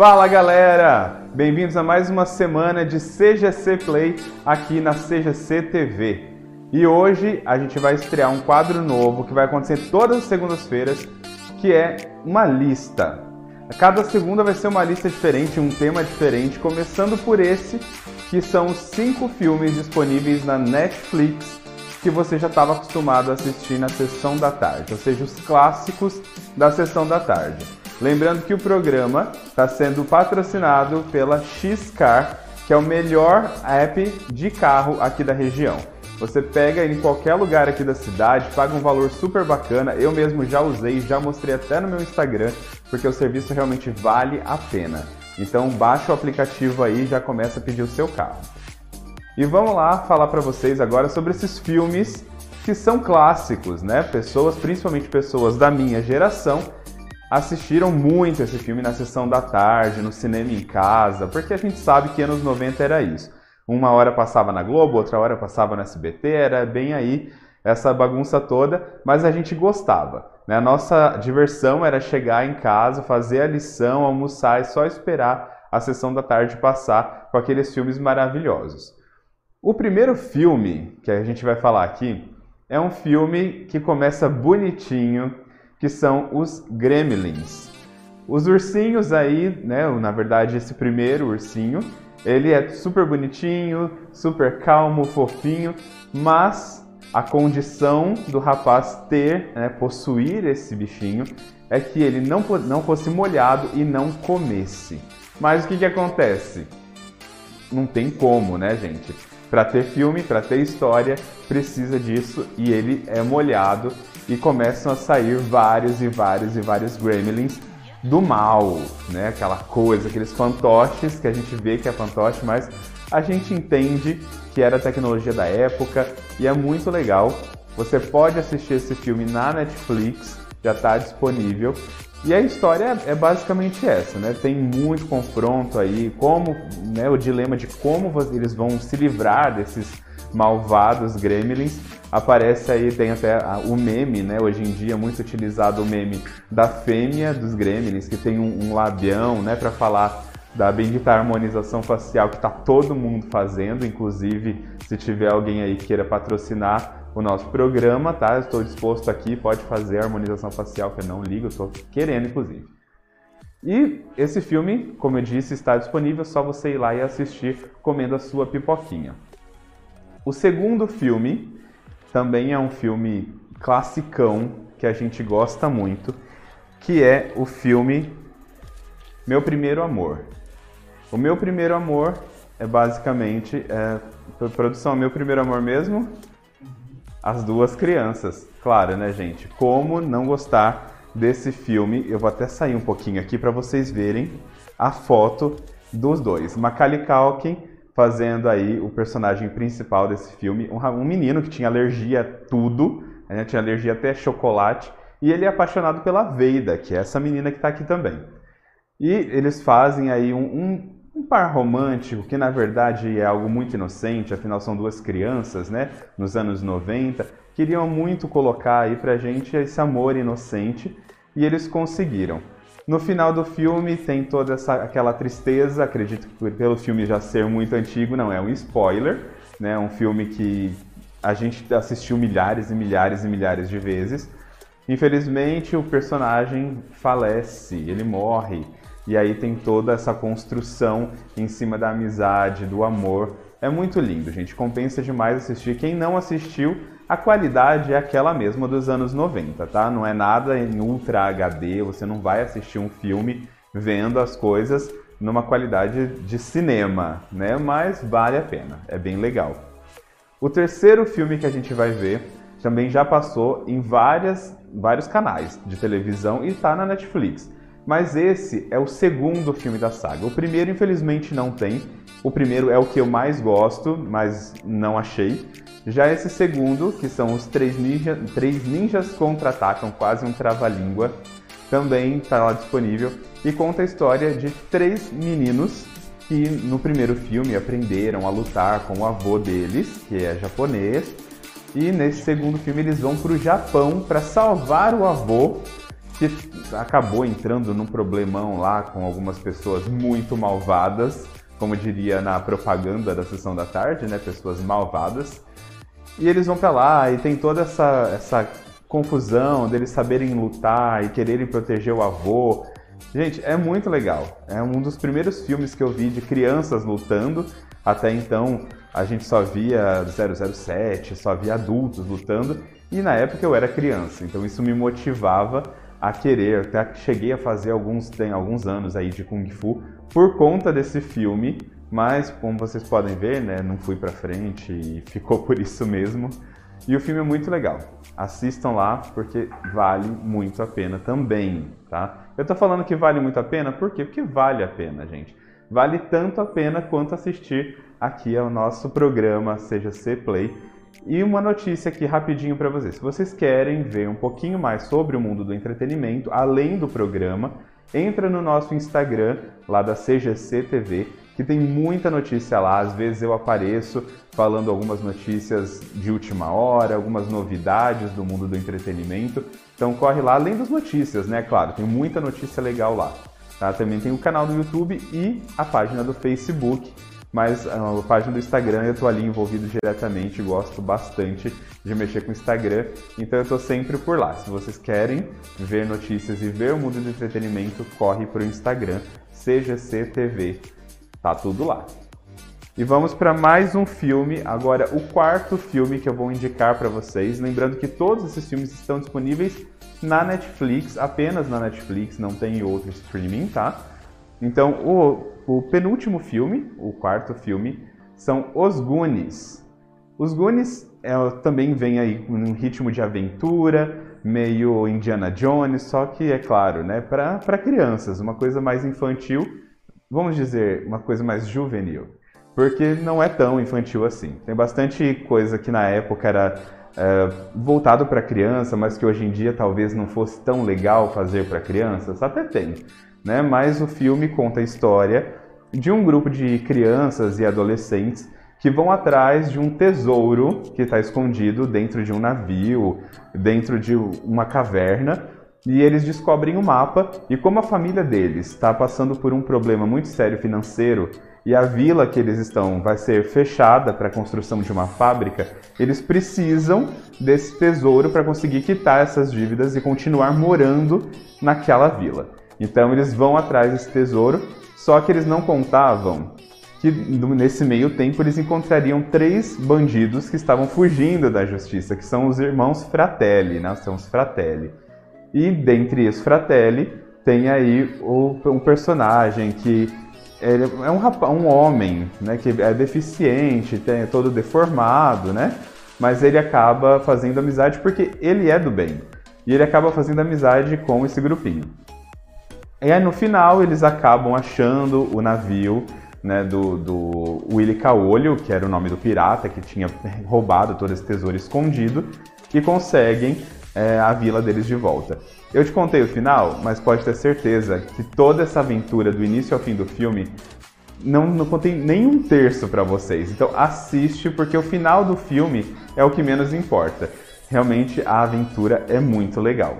Fala galera! Bem-vindos a mais uma semana de CGC Play aqui na CGC TV. E hoje a gente vai estrear um quadro novo que vai acontecer todas as segundas-feiras, que é uma lista. Cada segunda vai ser uma lista diferente, um tema diferente, começando por esse, que são os cinco filmes disponíveis na Netflix que você já estava acostumado a assistir na sessão da tarde, ou seja, os clássicos da sessão da tarde. Lembrando que o programa está sendo patrocinado pela Xcar, que é o melhor app de carro aqui da região. Você pega em qualquer lugar aqui da cidade, paga um valor super bacana. Eu mesmo já usei, já mostrei até no meu Instagram, porque o serviço realmente vale a pena. Então baixa o aplicativo aí e já começa a pedir o seu carro. E vamos lá falar para vocês agora sobre esses filmes que são clássicos, né? Pessoas, principalmente pessoas da minha geração, assistiram muito esse filme na sessão da tarde, no cinema em casa, porque a gente sabe que anos 90 era isso. Uma hora passava na Globo, outra hora passava no SBT, era bem aí essa bagunça toda, mas a gente gostava. Né? A nossa diversão era chegar em casa, fazer a lição, almoçar e só esperar a sessão da tarde passar com aqueles filmes maravilhosos. O primeiro filme que a gente vai falar aqui é um filme que começa bonitinho, que são os Gremlins. Os ursinhos aí, né, na verdade esse primeiro ursinho, ele é super bonitinho, super calmo, fofinho, mas a condição do rapaz ter, né, possuir esse bichinho, é que ele não, não fosse molhado e não comesse. Mas o que, que acontece? Não tem como, né, gente? Para ter filme, para ter história, precisa disso e ele é molhado e começam a sair vários e vários e vários gremlins do mal, né? Aquela coisa, aqueles fantoches que a gente vê que é fantoche, mas a gente entende que era a tecnologia da época e é muito legal. Você pode assistir esse filme na Netflix, já está disponível. E a história é basicamente essa, né? Tem muito confronto aí, como, né, o dilema de como eles vão se livrar desses malvados gremlins. Aparece aí, tem até o meme, né? Hoje em dia muito utilizado o meme da fêmea dos gremlins, que tem um, um labião, né, para falar da bendita harmonização facial que está todo mundo fazendo, inclusive se tiver alguém aí que queira patrocinar o nosso programa, tá? estou disposto aqui, pode fazer a harmonização facial, que eu não ligo, estou querendo, inclusive. E esse filme, como eu disse, está disponível, só você ir lá e assistir comendo a sua pipoquinha. O segundo filme também é um filme classicão que a gente gosta muito, que é o filme Meu Primeiro Amor. O Meu Primeiro Amor é basicamente é, produção Meu Primeiro Amor mesmo, as duas crianças. Claro, né, gente? Como não gostar desse filme? Eu vou até sair um pouquinho aqui para vocês verem a foto dos dois. Macaulay Culkin fazendo aí o personagem principal desse filme, um, um menino que tinha alergia a tudo, né? tinha alergia até chocolate, e ele é apaixonado pela Veida, que é essa menina que está aqui também. E eles fazem aí um, um um par romântico que na verdade é algo muito inocente, afinal são duas crianças, né? Nos anos 90, queriam muito colocar aí pra gente esse amor inocente e eles conseguiram. No final do filme tem toda essa aquela tristeza, acredito que pelo filme já ser muito antigo, não é um spoiler, né? Um filme que a gente assistiu milhares e milhares e milhares de vezes. Infelizmente, o personagem falece, ele morre. E aí tem toda essa construção em cima da amizade, do amor. É muito lindo, gente. Compensa demais assistir. Quem não assistiu, a qualidade é aquela mesma dos anos 90, tá? Não é nada em Ultra HD, você não vai assistir um filme vendo as coisas numa qualidade de cinema, né? Mas vale a pena, é bem legal. O terceiro filme que a gente vai ver também já passou em várias, vários canais de televisão e está na Netflix. Mas esse é o segundo filme da saga. O primeiro, infelizmente, não tem. O primeiro é o que eu mais gosto, mas não achei. Já esse segundo, que são os Três, ninja, três Ninjas Contra-Atacam, quase um trava-língua, também está lá disponível. E conta a história de três meninos que no primeiro filme aprenderam a lutar com o avô deles, que é japonês, e nesse segundo filme eles vão para o Japão para salvar o avô que acabou entrando num problemão lá com algumas pessoas muito malvadas, como diria na propaganda da sessão da tarde, né? Pessoas malvadas. E eles vão para lá e tem toda essa, essa confusão deles saberem lutar e quererem proteger o avô. Gente, é muito legal. É um dos primeiros filmes que eu vi de crianças lutando. Até então a gente só via 007, só via adultos lutando. E na época eu era criança, então isso me motivava a querer. Até cheguei a fazer alguns, tem alguns anos aí de Kung Fu por conta desse filme. Mas, como vocês podem ver, né, não fui pra frente e ficou por isso mesmo. E o filme é muito legal. Assistam lá porque vale muito a pena também, tá? Eu tô falando que vale muito a pena, por quê? Porque vale a pena, gente. Vale tanto a pena quanto assistir aqui ao nosso programa Seja C Play. E uma notícia aqui rapidinho para vocês. Se vocês querem ver um pouquinho mais sobre o mundo do entretenimento, além do programa, entra no nosso Instagram, lá da CGC TV, que tem muita notícia lá. Às vezes eu apareço falando algumas notícias de última hora, algumas novidades do mundo do entretenimento. Então corre lá, além das notícias, né? Claro, tem muita notícia legal lá. Tá? Também tem o canal do YouTube e a página do Facebook. Mas ah, a página do Instagram eu tô ali envolvido diretamente, gosto bastante de mexer com o Instagram, então eu tô sempre por lá. Se vocês querem ver notícias e ver o mundo do entretenimento, corre pro Instagram, seja CTV. Tá tudo lá. E vamos para mais um filme, agora o quarto filme que eu vou indicar para vocês. Lembrando que todos esses filmes estão disponíveis na Netflix, apenas na Netflix, não tem outro streaming, tá? Então, o, o penúltimo filme, o quarto filme, são Os Goonies. Os Goonies é, também vem aí com um ritmo de aventura, meio Indiana Jones, só que é claro, né, para crianças, uma coisa mais infantil, vamos dizer, uma coisa mais juvenil, porque não é tão infantil assim. Tem bastante coisa que na época era é, voltado para criança, mas que hoje em dia talvez não fosse tão legal fazer para crianças, até tem, né? Mas o filme conta a história de um grupo de crianças e adolescentes que vão atrás de um tesouro que está escondido dentro de um navio, dentro de uma caverna, e eles descobrem o um mapa e como a família deles está passando por um problema muito sério financeiro e a vila que eles estão vai ser fechada para a construção de uma fábrica, eles precisam desse tesouro para conseguir quitar essas dívidas e continuar morando naquela vila. Então eles vão atrás desse tesouro, só que eles não contavam que nesse meio tempo eles encontrariam três bandidos que estavam fugindo da justiça, que são os irmãos Fratelli, né? São os Fratelli. E dentre os Fratelli tem aí o, um personagem que é um, rapaz, um homem né, que é deficiente, tem, é todo deformado, né? Mas ele acaba fazendo amizade porque ele é do bem. E ele acaba fazendo amizade com esse grupinho. E aí no final eles acabam achando o navio né, do, do Willy Caolho, que era o nome do pirata que tinha roubado todo esse tesouro escondido, e conseguem é, a vila deles de volta. Eu te contei o final, mas pode ter certeza que toda essa aventura do início ao fim do filme não, não contei nem um terço para vocês. Então assiste porque o final do filme é o que menos importa. Realmente a aventura é muito legal.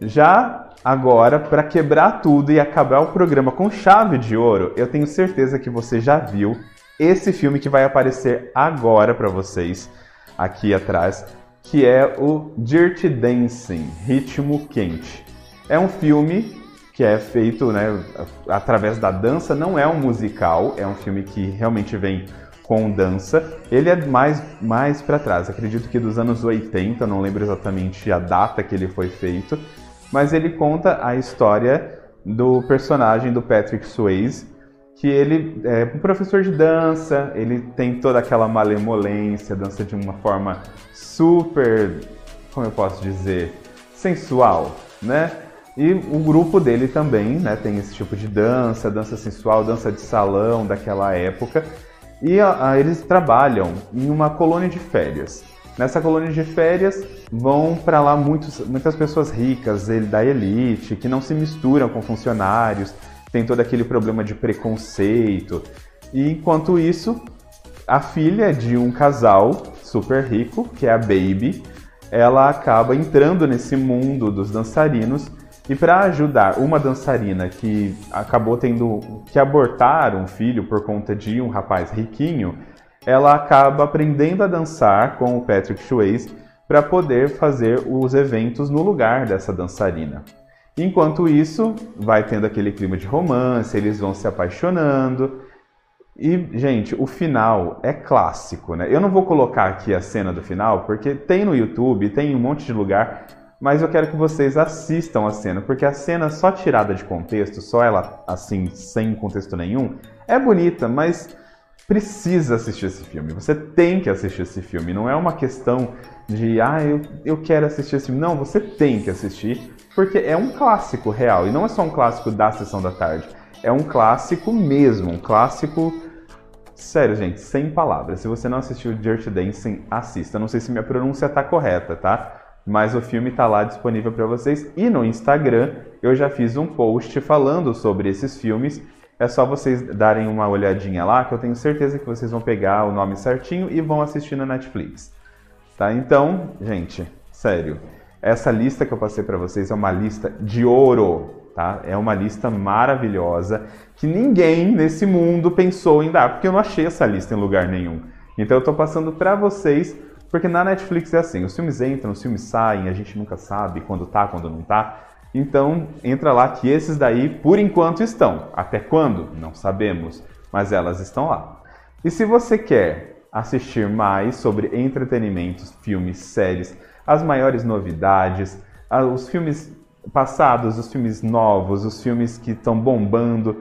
Já agora, para quebrar tudo e acabar o programa com chave de ouro, eu tenho certeza que você já viu esse filme que vai aparecer agora para vocês aqui atrás, que é o Dirty Dancing, Ritmo Quente. É um filme que é feito né, através da dança, não é um musical, é um filme que realmente vem com dança. Ele é mais, mais para trás, acredito que dos anos 80, não lembro exatamente a data que ele foi feito, mas ele conta a história do personagem do Patrick Swayze, que ele é um professor de dança, ele tem toda aquela malemolência, dança de uma forma super, como eu posso dizer, sensual, né? E o grupo dele também, né, tem esse tipo de dança, dança sensual, dança de salão daquela época. E a, a, eles trabalham em uma colônia de férias. Nessa colônia de férias vão para lá muitos, muitas pessoas ricas da elite, que não se misturam com funcionários, tem todo aquele problema de preconceito. E enquanto isso, a filha de um casal super rico, que é a Baby, ela acaba entrando nesse mundo dos dançarinos E para ajudar uma dançarina que acabou tendo que abortar um filho por conta de um rapaz riquinho, ela acaba aprendendo a dançar com o Patrick Swayze para poder fazer os eventos no lugar dessa dançarina. Enquanto isso, vai tendo aquele clima de romance, eles vão se apaixonando. E, gente, o final é clássico, né? Eu não vou colocar aqui a cena do final, porque tem no YouTube, tem em um monte de lugar, mas eu quero que vocês assistam a cena, porque a cena só tirada de contexto, só ela assim, sem contexto nenhum, é bonita, mas precisa assistir esse filme. Você tem que assistir esse filme. Não é uma questão de, ah, eu, eu quero assistir esse filme. Não, você tem que assistir, porque é um clássico real. E não é só um clássico da sessão da tarde. É um clássico mesmo, um clássico. Sério, gente, sem palavras. Se você não assistiu Dirty Dancing, assista. Não sei se minha pronúncia tá correta, tá? Mas o filme tá lá disponível para vocês. E no Instagram eu já fiz um post falando sobre esses filmes é só vocês darem uma olhadinha lá, que eu tenho certeza que vocês vão pegar o nome certinho e vão assistir na Netflix. Tá? Então, gente, sério, essa lista que eu passei para vocês é uma lista de ouro, tá? É uma lista maravilhosa que ninguém nesse mundo pensou em dar, porque eu não achei essa lista em lugar nenhum. Então eu estou passando para vocês, porque na Netflix é assim, os filmes entram, os filmes saem, a gente nunca sabe quando tá, quando não tá. Então, entra lá que esses daí, por enquanto, estão. Até quando? Não sabemos, mas elas estão lá. E se você quer assistir mais sobre entretenimentos, filmes, séries, as maiores novidades, os filmes passados, os filmes novos, os filmes que estão bombando,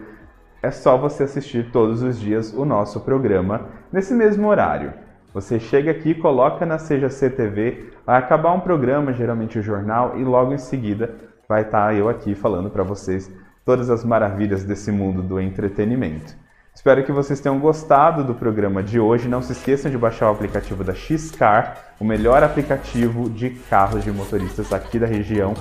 é só você assistir todos os dias o nosso programa nesse mesmo horário. Você chega aqui, coloca na Seja CTV, vai acabar um programa, geralmente o jornal, e logo em seguida vai estar tá eu aqui falando para vocês todas as maravilhas desse mundo do entretenimento. Espero que vocês tenham gostado do programa de hoje. Não se esqueçam de baixar o aplicativo da Xcar, o melhor aplicativo de carros de motoristas aqui da região,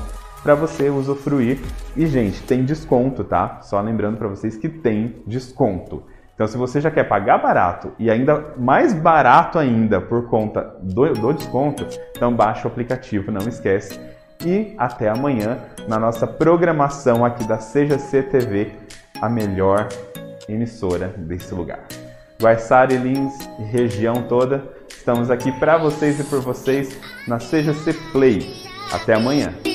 para você usufruir. E, gente, tem desconto, tá? Só lembrando para vocês que tem desconto. Então, se você já quer pagar barato e ainda mais barato ainda por conta do, do desconto, então baixa o aplicativo, não esquece e até amanhã na nossa programação aqui da CGC TV, a melhor emissora desse lugar. Guaiçara e Lins e região toda, estamos aqui para vocês e por vocês na CGC Play. Até amanhã!